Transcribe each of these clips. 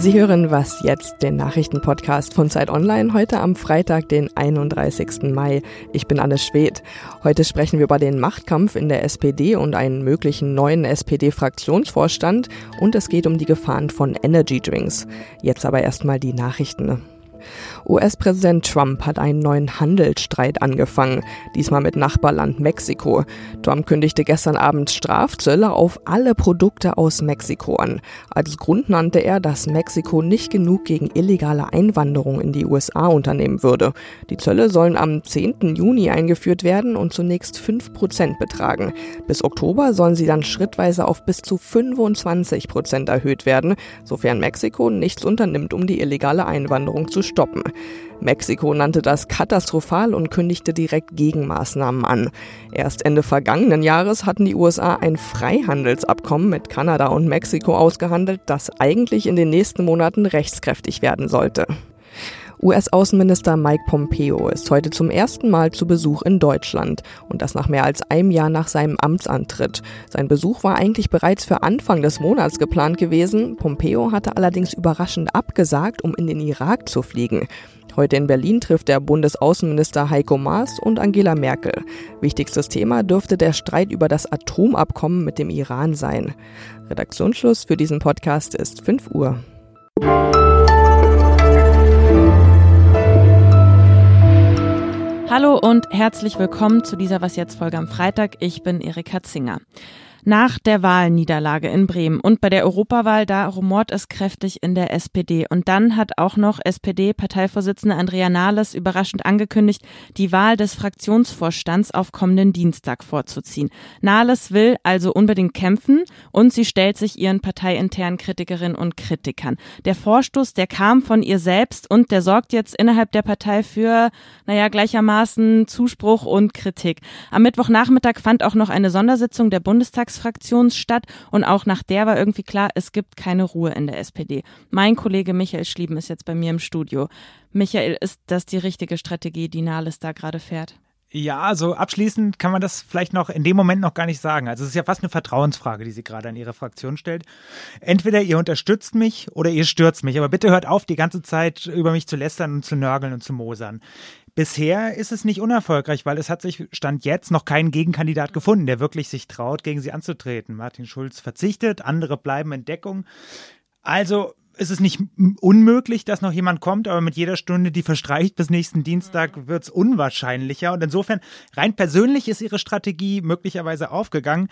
Sie hören Was jetzt, den Nachrichtenpodcast von Zeit Online, heute am Freitag, den 31. Mai. Ich bin Anne Schwedt. Heute sprechen wir über den Machtkampf in der SPD und einen möglichen neuen SPD-Fraktionsvorstand und es geht um die Gefahren von Energy Drinks. Jetzt aber erstmal die Nachrichten. US-Präsident Trump hat einen neuen Handelsstreit angefangen, diesmal mit Nachbarland Mexiko. Trump kündigte gestern Abend Strafzölle auf alle Produkte aus Mexiko an. Als Grund nannte er, dass Mexiko nicht genug gegen illegale Einwanderung in die USA unternehmen würde. Die Zölle sollen am 10. Juni eingeführt werden und zunächst 5 Prozent betragen. Bis Oktober sollen sie dann schrittweise auf bis zu 25 Prozent erhöht werden, sofern Mexiko nichts unternimmt, um die illegale Einwanderung zu stoppen. Mexiko nannte das katastrophal und kündigte direkt Gegenmaßnahmen an. Erst Ende vergangenen Jahres hatten die USA ein Freihandelsabkommen mit Kanada und Mexiko ausgehandelt, das eigentlich in den nächsten Monaten rechtskräftig werden sollte. US-Außenminister Mike Pompeo ist heute zum ersten Mal zu Besuch in Deutschland und das nach mehr als einem Jahr nach seinem Amtsantritt. Sein Besuch war eigentlich bereits für Anfang des Monats geplant gewesen. Pompeo hatte allerdings überraschend abgesagt, um in den Irak zu fliegen. Heute in Berlin trifft der Bundesaußenminister Heiko Maas und Angela Merkel. Wichtigstes Thema dürfte der Streit über das Atomabkommen mit dem Iran sein. Redaktionsschluss für diesen Podcast ist 5 Uhr. Hallo und herzlich willkommen zu dieser Was jetzt Folge am Freitag. Ich bin Erika Zinger. Nach der Wahlniederlage in Bremen und bei der Europawahl, da rumort es kräftig in der SPD. Und dann hat auch noch SPD-Parteivorsitzende Andrea Nahles überraschend angekündigt, die Wahl des Fraktionsvorstands auf kommenden Dienstag vorzuziehen. Nahles will also unbedingt kämpfen und sie stellt sich ihren parteiinternen Kritikerinnen und Kritikern. Der Vorstoß, der kam von ihr selbst und der sorgt jetzt innerhalb der Partei für, naja, gleichermaßen Zuspruch und Kritik. Am Mittwochnachmittag fand auch noch eine Sondersitzung der Bundestags Bundestagsfraktion statt und auch nach der war irgendwie klar, es gibt keine Ruhe in der SPD. Mein Kollege Michael Schlieben ist jetzt bei mir im Studio. Michael, ist das die richtige Strategie, die Nahles da gerade fährt? Ja, also abschließend kann man das vielleicht noch in dem Moment noch gar nicht sagen. Also es ist ja fast eine Vertrauensfrage, die sie gerade an ihre Fraktion stellt. Entweder ihr unterstützt mich oder ihr stürzt mich. Aber bitte hört auf, die ganze Zeit über mich zu lästern und zu nörgeln und zu mosern. Bisher ist es nicht unerfolgreich, weil es hat sich Stand jetzt noch kein Gegenkandidat gefunden, der wirklich sich traut, gegen sie anzutreten. Martin Schulz verzichtet, andere bleiben in Deckung. Also ist es nicht unmöglich, dass noch jemand kommt, aber mit jeder Stunde, die verstreicht bis nächsten Dienstag, wird es unwahrscheinlicher. Und insofern, rein persönlich ist ihre Strategie möglicherweise aufgegangen.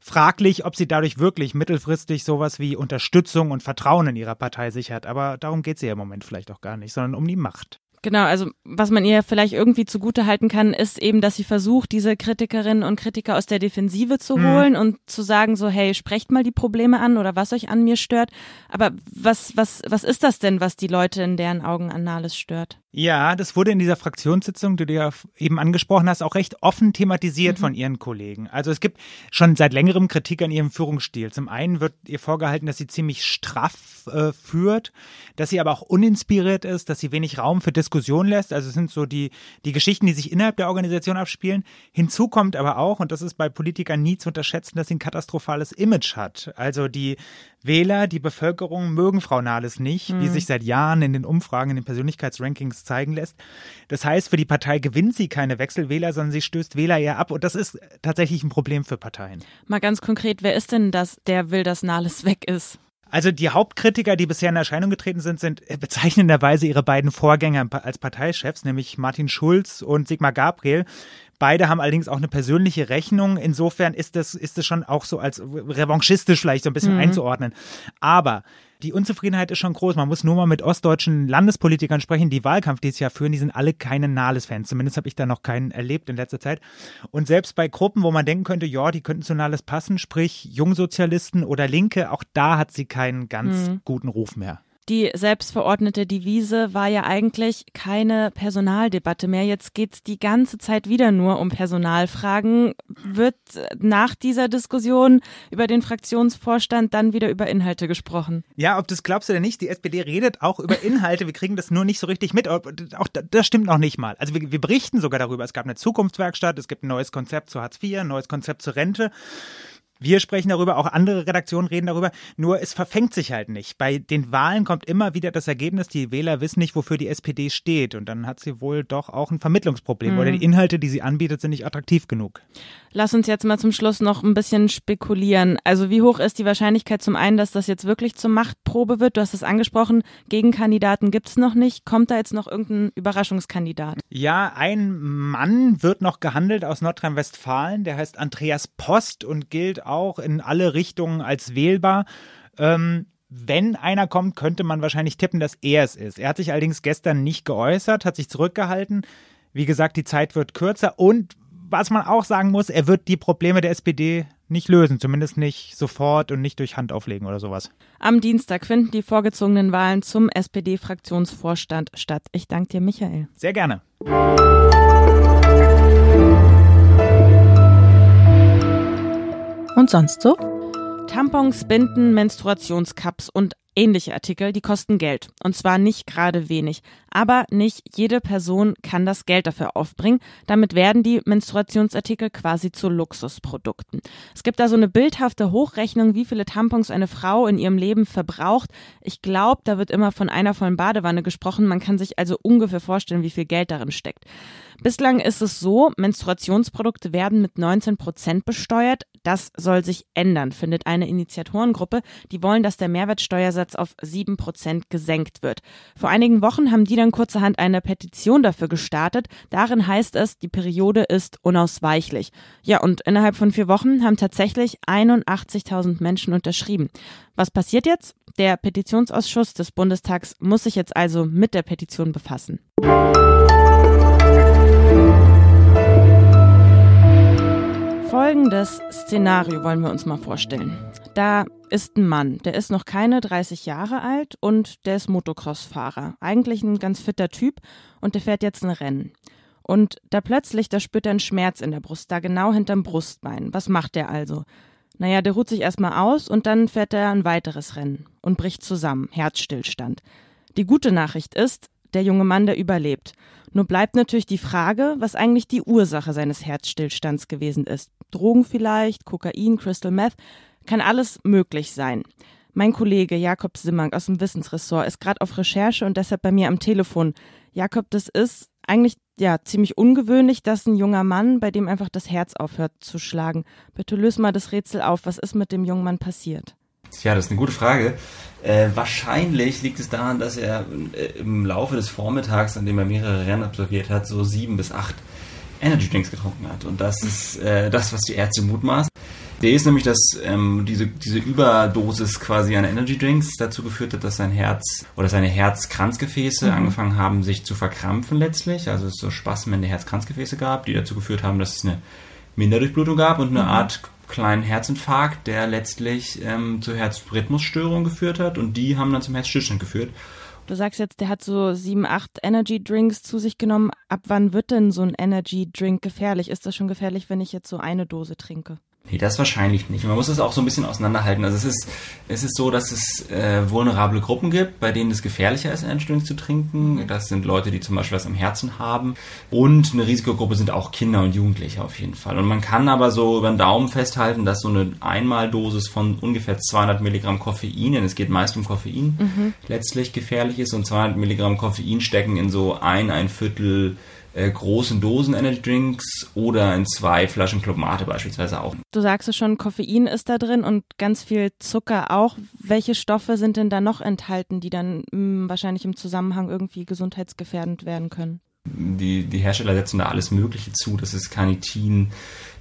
Fraglich, ob sie dadurch wirklich mittelfristig sowas wie Unterstützung und Vertrauen in ihrer Partei sichert. Aber darum geht es ihr im Moment vielleicht auch gar nicht, sondern um die Macht. Genau, also was man ihr vielleicht irgendwie zugute halten kann, ist eben, dass sie versucht, diese Kritikerinnen und Kritiker aus der Defensive zu mhm. holen und zu sagen so, hey, sprecht mal die Probleme an oder was euch an mir stört. Aber was, was, was ist das denn, was die Leute in deren Augen an Nahles stört? Ja, das wurde in dieser Fraktionssitzung, die du ja eben angesprochen hast, auch recht offen thematisiert mhm. von ihren Kollegen. Also es gibt schon seit längerem Kritik an ihrem Führungsstil. Zum einen wird ihr vorgehalten, dass sie ziemlich straff äh, führt, dass sie aber auch uninspiriert ist, dass sie wenig Raum für Diskussion lässt. Also es sind so die, die Geschichten, die sich innerhalb der Organisation abspielen. Hinzu kommt aber auch, und das ist bei Politikern nie zu unterschätzen, dass sie ein katastrophales Image hat. Also die Wähler, die Bevölkerung mögen Frau Nahles nicht, mhm. wie sich seit Jahren in den Umfragen, in den Persönlichkeitsrankings zeigen lässt. Das heißt, für die Partei gewinnt sie keine Wechselwähler, sondern sie stößt Wähler eher ab. Und das ist tatsächlich ein Problem für Parteien. Mal ganz konkret, wer ist denn das, der will, dass Nahles weg ist? Also die Hauptkritiker, die bisher in Erscheinung getreten sind, sind bezeichnenderweise ihre beiden Vorgänger als Parteichefs, nämlich Martin Schulz und Sigmar Gabriel. Beide haben allerdings auch eine persönliche Rechnung. Insofern ist das, ist das schon auch so als revanchistisch vielleicht so ein bisschen mhm. einzuordnen. Aber die Unzufriedenheit ist schon groß. Man muss nur mal mit ostdeutschen Landespolitikern sprechen, die Wahlkampf dieses Jahr führen. Die sind alle keine Nahles-Fans. Zumindest habe ich da noch keinen erlebt in letzter Zeit. Und selbst bei Gruppen, wo man denken könnte, ja, die könnten zu Nahles passen, sprich Jungsozialisten oder Linke, auch da hat sie keinen ganz mhm. guten Ruf mehr die selbstverordnete Devise war ja eigentlich keine Personaldebatte mehr. Jetzt geht's die ganze Zeit wieder nur um Personalfragen. Wird nach dieser Diskussion über den Fraktionsvorstand dann wieder über Inhalte gesprochen? Ja, ob das glaubst du denn nicht, die SPD redet auch über Inhalte. Wir kriegen das nur nicht so richtig mit. Auch das stimmt noch nicht mal. Also wir, wir berichten sogar darüber. Es gab eine Zukunftswerkstatt, es gibt ein neues Konzept zu Hartz IV, ein neues Konzept zur Rente Wir sprechen darüber, auch andere Redaktionen reden darüber, nur es verfängt sich halt nicht. Bei den Wahlen kommt immer wieder das Ergebnis, die Wähler wissen nicht, wofür die SPD steht. Und dann hat sie wohl doch auch ein Vermittlungsproblem mhm. oder die Inhalte, die sie anbietet, sind nicht attraktiv genug. Lass uns jetzt mal zum Schluss noch ein bisschen spekulieren. Also wie hoch ist die Wahrscheinlichkeit zum einen, dass das jetzt wirklich zur Machtprobe wird? Du hast es angesprochen, Gegenkandidaten gibt es noch nicht. Kommt da jetzt noch irgendein Überraschungskandidat? Ja, ein Mann wird noch gehandelt aus Nordrhein-Westfalen. Der heißt Andreas Post und gilt auch in alle Richtungen als wählbar. Ähm, wenn einer kommt, könnte man wahrscheinlich tippen, dass er es ist. Er hat sich allerdings gestern nicht geäußert, hat sich zurückgehalten. Wie gesagt, die Zeit wird kürzer und was man auch sagen muss, er wird die Probleme der SPD nicht lösen, zumindest nicht sofort und nicht durch Hand auflegen oder sowas. Am Dienstag finden die vorgezogenen Wahlen zum SPD-Fraktionsvorstand statt. Ich danke dir, Michael. Sehr gerne. Und sonst so? Tampons, Binden, Menstruationscups und ähnliche Artikel, die kosten Geld. Und zwar nicht gerade wenig. Aber nicht jede Person kann das Geld dafür aufbringen. Damit werden die Menstruationsartikel quasi zu Luxusprodukten. Es gibt da so eine bildhafte Hochrechnung, wie viele Tampons eine Frau in ihrem Leben verbraucht. Ich glaube, da wird immer von einer vollen Badewanne gesprochen. Man kann sich also ungefähr vorstellen, wie viel Geld darin steckt. Bislang ist es so, Menstruationsprodukte werden mit 19 Prozent besteuert. Das soll sich ändern, findet eine Initiatorengruppe. Die wollen, dass der Mehrwertsteuersatz auf 7 Prozent gesenkt wird. Vor einigen Wochen haben die dann kurzerhand eine Petition dafür gestartet. Darin heißt es, die Periode ist unausweichlich. Ja, und innerhalb von vier Wochen haben tatsächlich 81.000 Menschen unterschrieben. Was passiert jetzt? Der Petitionsausschuss des Bundestags muss sich jetzt also mit der Petition befassen. Folgendes Szenario wollen wir uns mal vorstellen. Da ist ein Mann, der ist noch keine 30 Jahre alt und der ist Motocross-Fahrer. Eigentlich ein ganz fitter Typ und der fährt jetzt ein Rennen. Und da plötzlich, da spürt er einen Schmerz in der Brust, da genau hinterm Brustbein. Was macht der also? Naja, der ruht sich erstmal aus und dann fährt er ein weiteres Rennen und bricht zusammen, Herzstillstand. Die gute Nachricht ist, der junge Mann, der überlebt. Nur bleibt natürlich die Frage, was eigentlich die Ursache seines Herzstillstands gewesen ist. Drogen vielleicht, Kokain, Crystal Meth, kann alles möglich sein. Mein Kollege Jakob Simmank aus dem Wissensressort ist gerade auf Recherche und deshalb bei mir am Telefon. Jakob, das ist eigentlich ja ziemlich ungewöhnlich, dass ein junger Mann, bei dem einfach das Herz aufhört zu schlagen. Bitte löse mal das Rätsel auf. Was ist mit dem jungen Mann passiert? Ja, das ist eine gute Frage. Äh, wahrscheinlich liegt es daran, dass er äh, im Laufe des Vormittags, an dem er mehrere Rennen absolviert hat, so sieben bis acht Energy Drinks getrunken hat. Und das ist äh, das, was die Ärzte mutmaßen. Der ist nämlich, dass ähm, diese, diese Überdosis quasi an Energy Drinks dazu geführt hat, dass sein Herz oder seine Herzkranzgefäße mhm. angefangen haben, sich zu verkrampfen letztlich. Also es so Spasmen der Herzkranzgefäße gab, die dazu geführt haben, dass es eine Minderdurchblutung gab und eine mhm. Art kleinen Herzinfarkt, der letztlich ähm, zu Herzrhythmusstörungen geführt hat und die haben dann zum Herzstillstand geführt. Du sagst jetzt, der hat so sieben, acht Energy Drinks zu sich genommen. Ab wann wird denn so ein Energy Drink gefährlich? Ist das schon gefährlich, wenn ich jetzt so eine Dose trinke? Nee, das wahrscheinlich nicht. Man muss es auch so ein bisschen auseinanderhalten. Also es ist, es ist so, dass es äh, vulnerable Gruppen gibt, bei denen es gefährlicher ist, Energy zu trinken. Mhm. Das sind Leute, die zum Beispiel was am Herzen haben. Und eine Risikogruppe sind auch Kinder und Jugendliche auf jeden Fall. Und man kann aber so über den Daumen festhalten, dass so eine Einmaldosis von ungefähr 200 Milligramm Koffein, denn es geht meist um Koffein, mhm. letztlich gefährlich ist. Und 200 Milligramm Koffein stecken in so ein, ein Viertel äh, großen Dosen Energy Drinks oder in zwei Flaschen Club Mate beispielsweise auch. Du sagst es schon, Koffein ist da drin und ganz viel Zucker auch. Welche Stoffe sind denn da noch enthalten, die dann mh, hm, wahrscheinlich im Zusammenhang irgendwie gesundheitsgefährdend werden können? Die, die Hersteller setzen da alles Mögliche zu. Das ist Carnitin,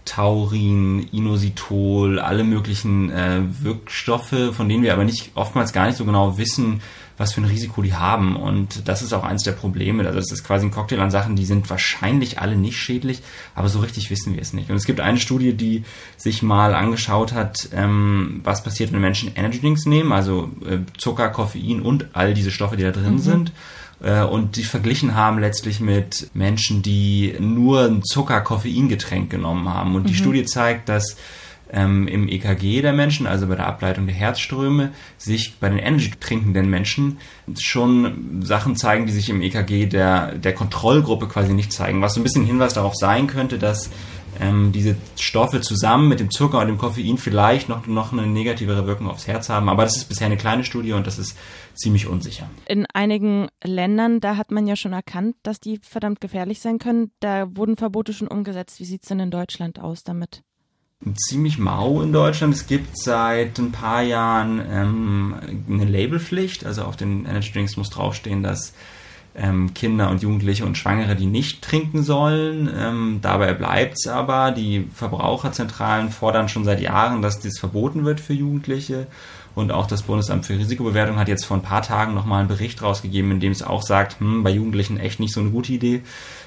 Taurin, Inositol, alle möglichen äh, Wirkstoffe, von denen wir aber nicht oftmals gar nicht so genau wissen, was für ein Risiko die haben. Und das ist auch eins der Probleme. Also das ist quasi ein Cocktail an Sachen, die sind wahrscheinlich alle nicht schädlich, aber so richtig wissen wir es nicht. Und es gibt eine Studie, die sich mal angeschaut hat, ähm, was passiert, wenn Menschen Energy Drinks nehmen, also äh, Zucker, Koffein und all diese Stoffe, die da drin mhm. sind äh, und die verglichen haben letztlich mit Menschen, die nur ein Zucker-Koffein-Getränk genommen haben. Und die mhm. Studie zeigt, dass ähm, im EKG der Menschen, also bei der Ableitung der Herzströme, sich bei den Energy trinkenden Menschen schon Sachen zeigen, die sich im EKG der, der Kontrollgruppe quasi nicht zeigen. Was so ein bisschen Hinweis darauf sein könnte, dass ähm, diese Stoffe zusammen mit dem Zucker und dem Koffein vielleicht noch, noch eine negativere Wirkung aufs Herz haben. Aber das ist bisher eine kleine Studie und das ist ziemlich unsicher. In einigen Ländern, da hat man ja schon erkannt, dass die verdammt gefährlich sein können. Da wurden Verbote schon umgesetzt. Wie sieht es denn in Deutschland aus damit? Ziemlich mau in Deutschland. Es gibt seit ein paar Jahren ähm, eine Labelpflicht. Also auf den Energy Drinks muss draufstehen, dass ähm, Kinder und Jugendliche und Schwangere die nicht trinken sollen. Ähm, dabei bleibt es aber. Die Verbraucherzentralen fordern schon seit Jahren, dass dies verboten wird für Jugendliche. Und auch das Bundesamt für Risikobewertung hat jetzt vor ein paar Tagen nochmal einen Bericht rausgegeben, in dem es auch sagt, hm, bei Jugendlichen echt nicht so eine gute Idee.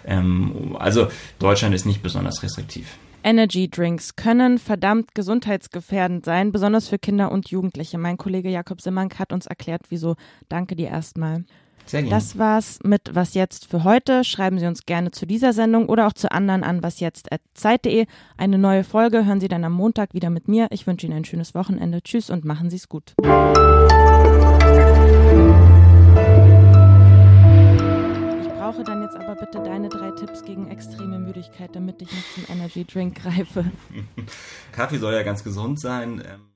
Ähm, also Deutschland ist nicht besonders restriktiv. Energy Drinks können verdammt gesundheitsgefährdend sein, besonders für Kinder und Jugendliche. Mein Kollege Jakob Simmank hat uns erklärt, wieso. Danke dir erstmal. Sehr gerne. Das war's mit Was jetzt für heute. Schreiben Sie uns gerne zu dieser Sendung oder auch zu anderen an wasjetzt.zeit.de. Eine neue Folge hören Sie dann am Montag wieder mit mir. Ich wünsche Ihnen ein schönes Wochenende. Tschüss und machen Sie es gut. Ich brauche dann jetzt aber bitte deine drei Tipps gegen extreme Müdigkeit, damit ich nicht zum Energy Drink greife. Kaffee soll ja ganz gesund sein. Ähm